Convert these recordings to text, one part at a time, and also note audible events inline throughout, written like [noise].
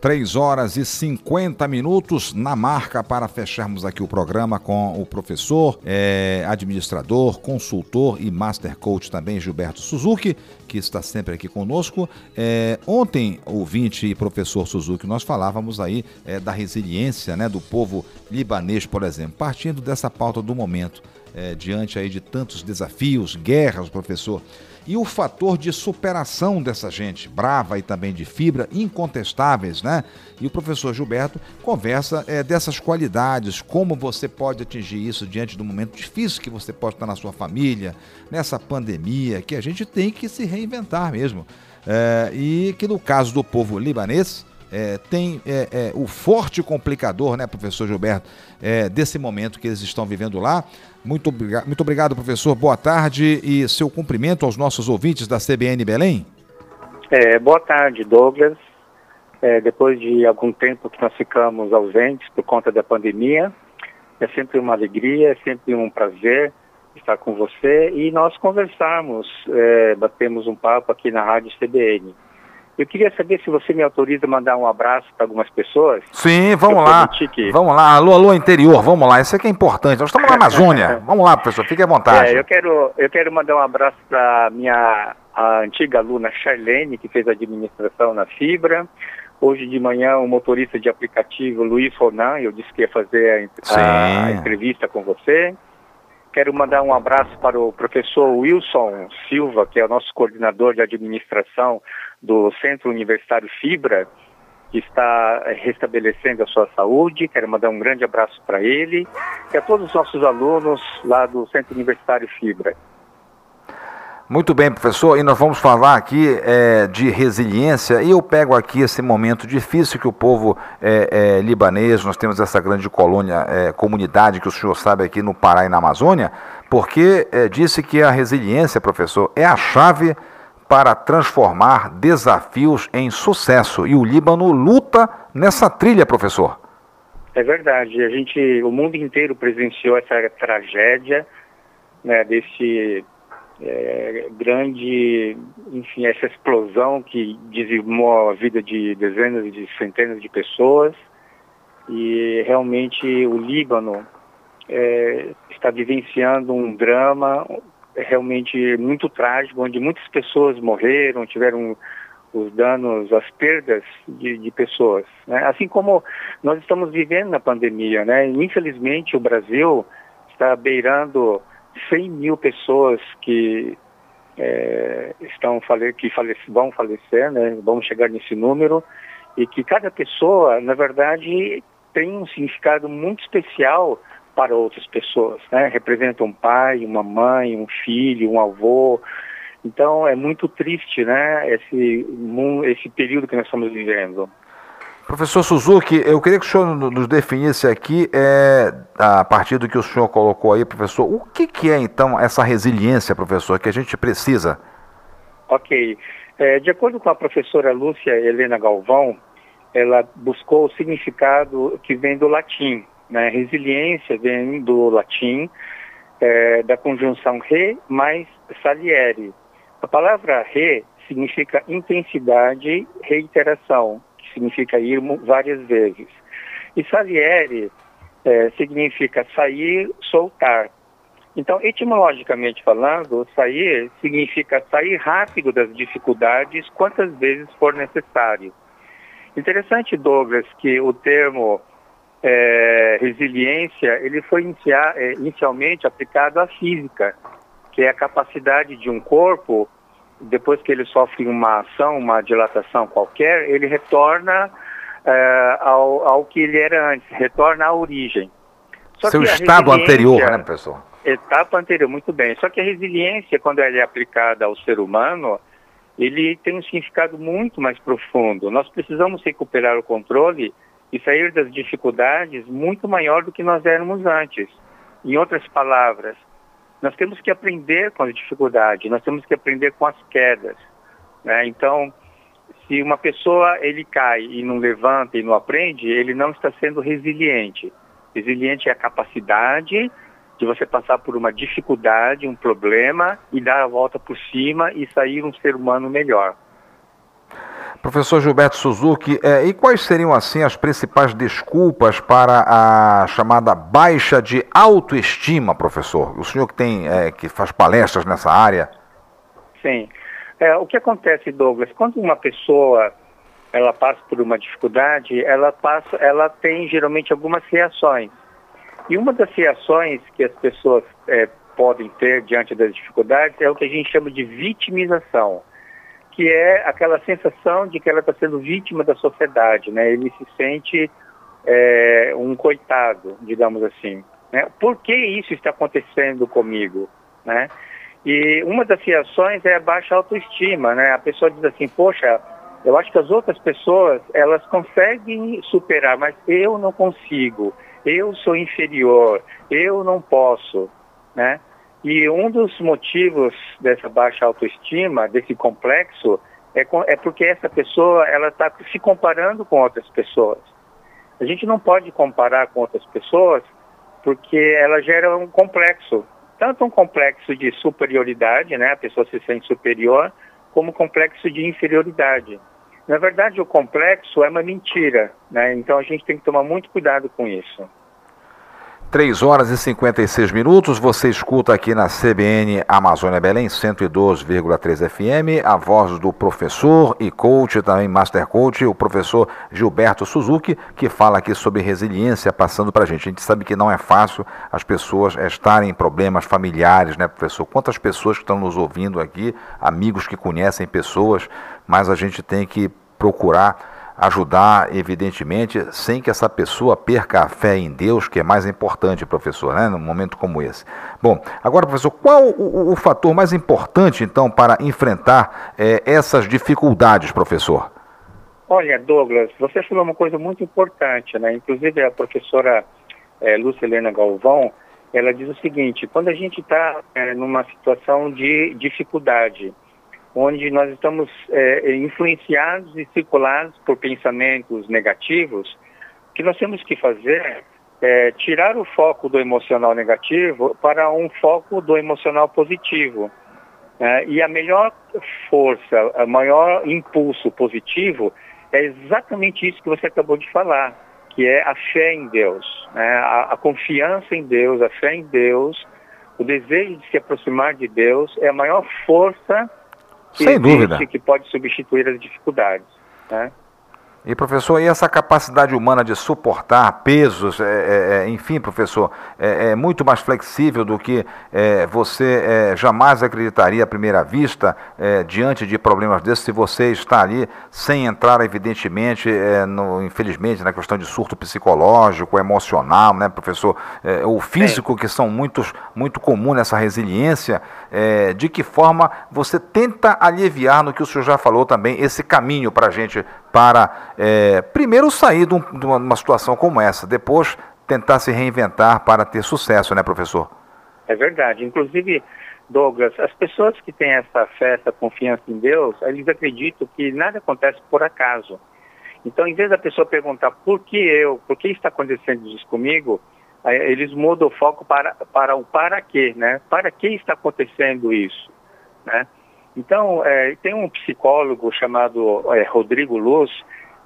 3 horas e 50 minutos na marca para fecharmos aqui o programa com o professor, é, administrador, consultor e master coach também, Gilberto Suzuki, que está sempre aqui conosco. É, ontem, ouvinte e professor Suzuki, nós falávamos aí é, da resiliência né, do povo libanês, por exemplo, partindo dessa pauta do momento, é, diante aí de tantos desafios, guerras, professor e o fator de superação dessa gente, brava e também de fibra, incontestáveis, né? E o professor Gilberto conversa é, dessas qualidades, como você pode atingir isso diante do momento difícil que você pode estar na sua família, nessa pandemia, que a gente tem que se reinventar mesmo. É, e que no caso do povo libanês, é, tem é, é, o forte complicador, né, professor Gilberto, é, desse momento que eles estão vivendo lá. Muito, muito obrigado, professor. Boa tarde e seu cumprimento aos nossos ouvintes da CBN Belém. É, boa tarde, Douglas. É, depois de algum tempo que nós ficamos ausentes por conta da pandemia, é sempre uma alegria, é sempre um prazer estar com você e nós conversarmos, batemos um papo aqui na Rádio CBN. Eu queria saber se você me autoriza a mandar um abraço para algumas pessoas. Sim, vamos lá. Que... Vamos lá, alô, alô, interior, vamos lá. Isso aqui é importante. Nós estamos na Amazônia. [laughs] vamos lá, professor, fique à vontade. É, eu, quero, eu quero mandar um abraço para minha antiga aluna Charlene, que fez administração na Fibra. Hoje de manhã, o motorista de aplicativo Luiz Ronan, eu disse que ia fazer a, a entrevista com você. Quero mandar um abraço para o professor Wilson Silva, que é o nosso coordenador de administração do Centro Universitário Fibra, que está restabelecendo a sua saúde. Quero mandar um grande abraço para ele e a todos os nossos alunos lá do Centro Universitário Fibra. Muito bem, professor, e nós vamos falar aqui é, de resiliência, e eu pego aqui esse momento difícil que o povo é, é, libanês, nós temos essa grande colônia, é, comunidade que o senhor sabe aqui no Pará e na Amazônia, porque é, disse que a resiliência, professor, é a chave para transformar desafios em sucesso, e o Líbano luta nessa trilha, professor. É verdade, a gente, o mundo inteiro presenciou essa tragédia, né, desse é, grande, enfim, essa explosão que dizimou a vida de dezenas e de centenas de pessoas. E realmente o Líbano é, está vivenciando um drama realmente muito trágico, onde muitas pessoas morreram, tiveram os danos, as perdas de, de pessoas. Né? Assim como nós estamos vivendo na pandemia, né? Infelizmente o Brasil está beirando 100 mil pessoas que é, estão fale que falece, vão falecer, né? vamos chegar nesse número, e que cada pessoa, na verdade, tem um significado muito especial para outras pessoas, né? Representa um pai, uma mãe, um filho, um avô. Então é muito triste, né? Esse, esse período que nós estamos vivendo. Professor Suzuki, eu queria que o senhor nos definisse aqui, é, a partir do que o senhor colocou aí, professor, o que, que é então essa resiliência, professor, que a gente precisa? Ok. É, de acordo com a professora Lúcia Helena Galvão, ela buscou o significado que vem do latim. Né? Resiliência vem do latim, é, da conjunção re mais saliere. A palavra re significa intensidade, reiteração significa ir várias vezes. E saliere é, significa sair, soltar. Então, etimologicamente falando, sair significa sair rápido das dificuldades quantas vezes for necessário. Interessante, Douglas, que o termo é, resiliência ele foi é, inicialmente aplicado à física, que é a capacidade de um corpo depois que ele sofre uma ação, uma dilatação qualquer, ele retorna é, ao, ao que ele era antes, retorna à origem. Só Seu estado anterior, né, professor? Etapa anterior, muito bem. Só que a resiliência, quando ela é aplicada ao ser humano, ele tem um significado muito mais profundo. Nós precisamos recuperar o controle e sair das dificuldades muito maior do que nós éramos antes. Em outras palavras, nós temos que aprender com as dificuldades, nós temos que aprender com as quedas. Né? Então, se uma pessoa ele cai e não levanta e não aprende, ele não está sendo resiliente. Resiliente é a capacidade de você passar por uma dificuldade, um problema e dar a volta por cima e sair um ser humano melhor. Professor Gilberto Suzuki, é, e quais seriam assim as principais desculpas para a chamada baixa de autoestima, professor? O senhor que tem, é, que faz palestras nessa área. Sim. É, o que acontece, Douglas, quando uma pessoa ela passa por uma dificuldade, ela passa, ela tem geralmente algumas reações. E uma das reações que as pessoas é, podem ter diante das dificuldades é o que a gente chama de vitimização que é aquela sensação de que ela está sendo vítima da sociedade, né? Ele se sente é, um coitado, digamos assim. Né? Por que isso está acontecendo comigo, né? E uma das reações é a baixa autoestima, né? A pessoa diz assim, poxa, eu acho que as outras pessoas, elas conseguem superar, mas eu não consigo. Eu sou inferior, eu não posso, né? E um dos motivos dessa baixa autoestima, desse complexo, é, é porque essa pessoa ela está se comparando com outras pessoas. A gente não pode comparar com outras pessoas porque ela gera um complexo, tanto um complexo de superioridade, né, a pessoa se sente superior, como um complexo de inferioridade. Na verdade, o complexo é uma mentira, né? Então a gente tem que tomar muito cuidado com isso. 3 horas e 56 minutos, você escuta aqui na CBN Amazônia Belém 112,3 FM, a voz do professor e coach, também master coach, o professor Gilberto Suzuki, que fala aqui sobre resiliência passando para a gente. A gente sabe que não é fácil as pessoas estarem em problemas familiares, né, professor? Quantas pessoas que estão nos ouvindo aqui, amigos que conhecem pessoas, mas a gente tem que procurar ajudar, evidentemente, sem que essa pessoa perca a fé em Deus, que é mais importante, professor, né, num momento como esse. Bom, agora, professor, qual o, o fator mais importante, então, para enfrentar é, essas dificuldades, professor? Olha, Douglas, você falou uma coisa muito importante, né? Inclusive a professora é, Lúcia Helena Galvão, ela diz o seguinte: quando a gente está é, numa situação de dificuldade, onde nós estamos é, influenciados e circulados por pensamentos negativos, o que nós temos que fazer é tirar o foco do emocional negativo para um foco do emocional positivo. É, e a melhor força, o maior impulso positivo é exatamente isso que você acabou de falar, que é a fé em Deus, né? a, a confiança em Deus, a fé em Deus, o desejo de se aproximar de Deus é a maior força que Sem dúvida. que pode substituir as dificuldades. Né? E professor, e essa capacidade humana de suportar pesos, é, é, é enfim, professor, é, é, muito mais flexível do que é, você é, jamais acreditaria à primeira vista diante de problemas desses, se você está ali sem entrar, evidentemente, no, infelizmente, na questão de surto psicológico, emocional, né, professor, o físico, que são muitos, muito comum nessa resiliência, de que forma você tenta aliviar no que o senhor já falou também, esse caminho para a gente para é, primeiro sair de, um, de, uma, situação como essa, depois tentar se reinventar para ter sucesso, né, professor? É verdade. Inclusive, Douglas, as pessoas que têm essa fé, essa confiança em Deus, eles acreditam que nada acontece por acaso. Então, em vez da pessoa perguntar por que eu, por que está acontecendo isso comigo, eles mudam o foco para, para o para quê, né? Para que está acontecendo isso, né? Então, é, tem um psicólogo chamado é, Rodrigo Luz,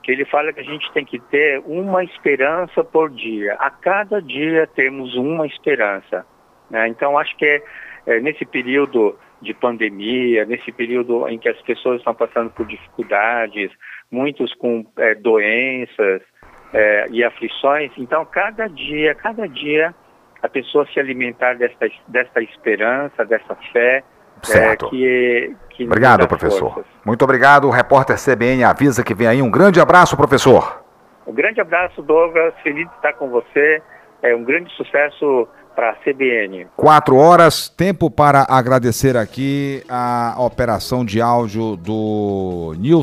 que ele fala que a gente tem que ter uma esperança por dia. A cada dia temos uma esperança. Né? Então, acho que é, é, nesse período de pandemia, nesse período em que as pessoas estão passando por dificuldades, muitos com é, doenças é, e aflições, então, cada dia, cada dia, a pessoa se alimentar dessa, dessa esperança, dessa fé, Certo. É, que, que obrigado, professor. Forças. Muito obrigado. O repórter CBN avisa que vem aí. Um grande abraço, professor. Um grande abraço, Douglas. Feliz de estar com você. É um grande sucesso para a CBN. Quatro horas, tempo para agradecer aqui a operação de áudio do Nilson.